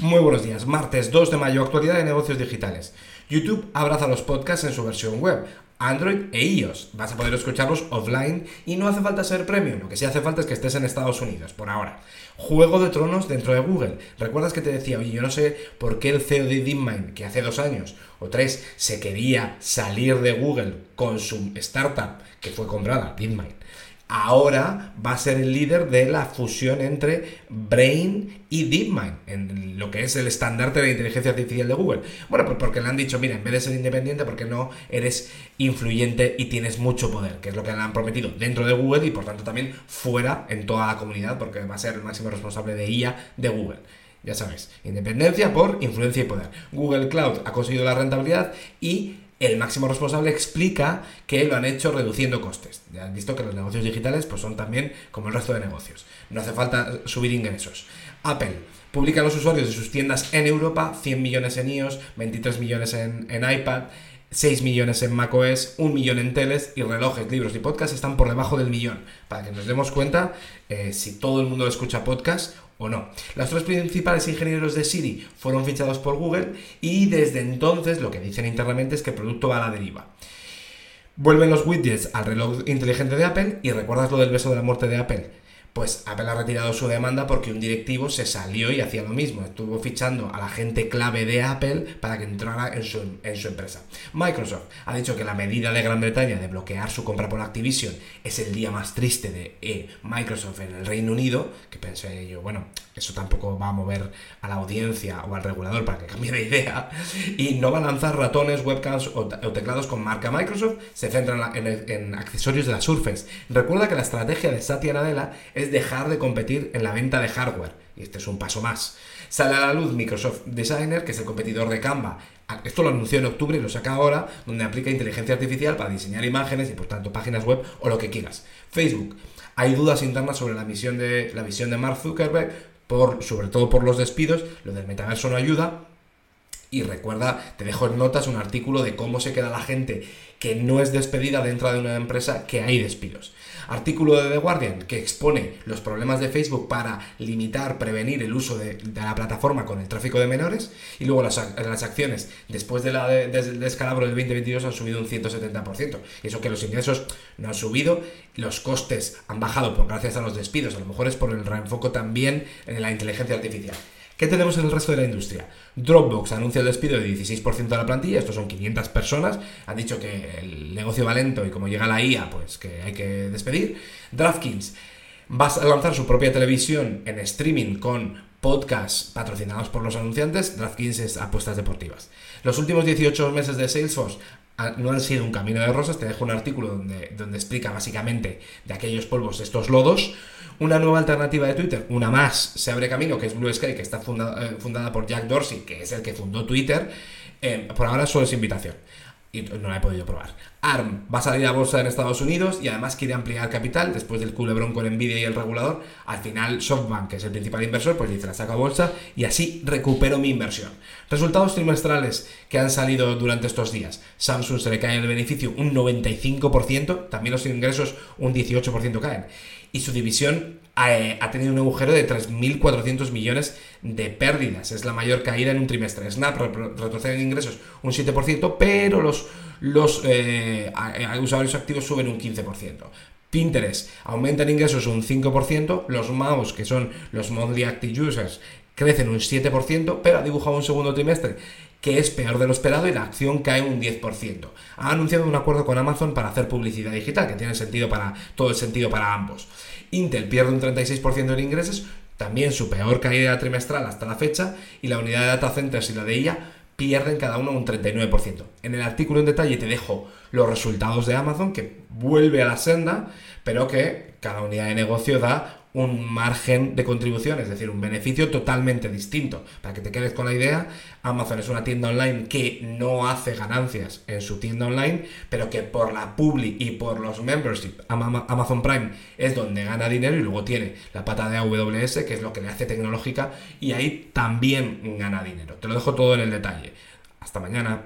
Muy buenos días, martes 2 de mayo, actualidad de negocios digitales. YouTube abraza los podcasts en su versión web, Android e iOS. Vas a poder escucharlos offline y no hace falta ser premium, lo que sí hace falta es que estés en Estados Unidos, por ahora. Juego de Tronos dentro de Google. ¿Recuerdas que te decía, oye, yo no sé por qué el CEO de DeepMind, que hace dos años o tres se quería salir de Google con su startup que fue comprada, DeepMind, ahora va a ser el líder de la fusión entre Brain y DeepMind, en lo que es el estandarte de inteligencia artificial de Google. Bueno, pues porque le han dicho, mira, en vez de ser independiente, porque no eres influyente y tienes mucho poder, que es lo que le han prometido dentro de Google y por tanto también fuera en toda la comunidad, porque va a ser el máximo responsable de IA de Google. Ya sabes, independencia por influencia y poder. Google Cloud ha conseguido la rentabilidad y el máximo responsable explica que lo han hecho reduciendo costes. Ya han visto que los negocios digitales pues, son también como el resto de negocios. No hace falta subir ingresos. Apple publica a los usuarios de sus tiendas en Europa 100 millones en iOS, 23 millones en, iPad. 6 millones en macOS, 1 millón en teles y relojes, libros y podcasts están por debajo del millón. Para que nos demos cuenta eh, si todo el mundo escucha podcast o no. Los tres principales ingenieros de Siri fueron fichados por Google y desde entonces lo que dicen internamente es que el producto va a la deriva. Vuelven los widgets al reloj inteligente de Apple y recuerdas lo del beso de la muerte de Apple pues Apple ha retirado su demanda porque un directivo se salió y hacía lo mismo. Estuvo fichando a la gente clave de Apple para que entrara en su, empresa. Microsoft ha dicho que la medida de Gran Bretaña de bloquear su compra por Activision es el día más triste de eh, Microsoft en el Reino Unido, que pensé yo, bueno, eso tampoco va a mover a la audiencia o al regulador para que cambie de idea. Y no va a lanzar ratones, webcams o, teclados con marca Microsoft, se centra en, en, accesorios de la Surface. Recuerda que la estrategia de Satya Nadella es dejar de competir en la venta de hardware. Y este es un paso más. Sale a la luz Microsoft Designer, que es el competidor de Canva. Esto lo anunció en octubre y lo saca ahora, donde aplica inteligencia artificial para diseñar imágenes y por tanto páginas web o lo que quieras. Facebook. Hay dudas internas sobre la, misión de, la visión de Mark Zuckerberg, por, sobre todo por los despidos. Lo del metaverso no ayuda. Y recuerda, te dejo en notas un artículo de cómo se queda la gente que no es despedida dentro de una empresa que hay despidos. Artículo de The Guardian que expone los problemas de Facebook para limitar, prevenir el uso de, la plataforma con el tráfico de menores. Y luego las, acciones después de la del descalabro del 2022 han subido un 170%. Y eso que los ingresos no han subido, los costes han bajado por gracias a los despidos. A lo mejor es por el reenfoco también en la inteligencia artificial. ¿Qué tenemos en el resto de la industria? Dropbox anuncia el despido de 16% de la plantilla, estos son 500 personas, han dicho que el negocio va lento y como llega la IA, pues que hay que despedir. DraftKings va a lanzar su propia televisión en streaming con podcasts patrocinados por los anunciantes, DraftKings es apuestas deportivas. Los últimos 18 meses de Salesforce no han sido un camino de rosas, te dejo un artículo donde, donde explica básicamente de aquellos polvos, estos lodos, una nueva alternativa de Twitter, una más, se abre camino, que es Blue Sky, que está fundada, eh, fundada por Jack Dorsey, que es el que fundó Twitter. Eh, por ahora solo es invitación no la he podido probar. ARM va a salir a bolsa en Estados Unidos y además quiere ampliar capital después del culebrón con Nvidia y el regulador. Al final, SoftBank, que es el principal inversor, pues dice la saca a bolsa y así recupero mi inversión. Resultados trimestrales que han salido durante estos días. Samsung se le cae el beneficio un 95%, también los ingresos un 18% caen. Y su división eh, ha tenido un agujero de 3.400 millones de pérdidas. Es la mayor caída en un trimestre. Snap retrocede en ingresos un 7%, pero los, los eh, usuarios activos suben un 15%. Pinterest aumenta en ingresos un 5%, los mouse, que son los monthly active users, crecen un 7%, pero ha dibujado un segundo trimestre que es peor de lo esperado y la acción cae un 10%. Ha anunciado un acuerdo con Amazon para hacer publicidad digital, que tiene sentido para todo el sentido para ambos. Intel pierde un 36% en ingresos, también su peor caída trimestral hasta la fecha, y la unidad de data centers y la de ella pierden cada uno un 39%. En el artículo en detalle te dejo los resultados de Amazon, que vuelve a la senda, pero que cada unidad de negocio da un margen de contribución, es decir, un beneficio totalmente distinto. Para que te quedes con la idea, Amazon es una tienda online que no hace ganancias en su tienda online, pero que por la publi y por los membership, Amazon Prime es donde gana dinero y luego tiene la pata de AWS, que es lo que le hace tecnológica, y ahí también gana dinero. Te lo dejo todo en el detalle. Hasta mañana.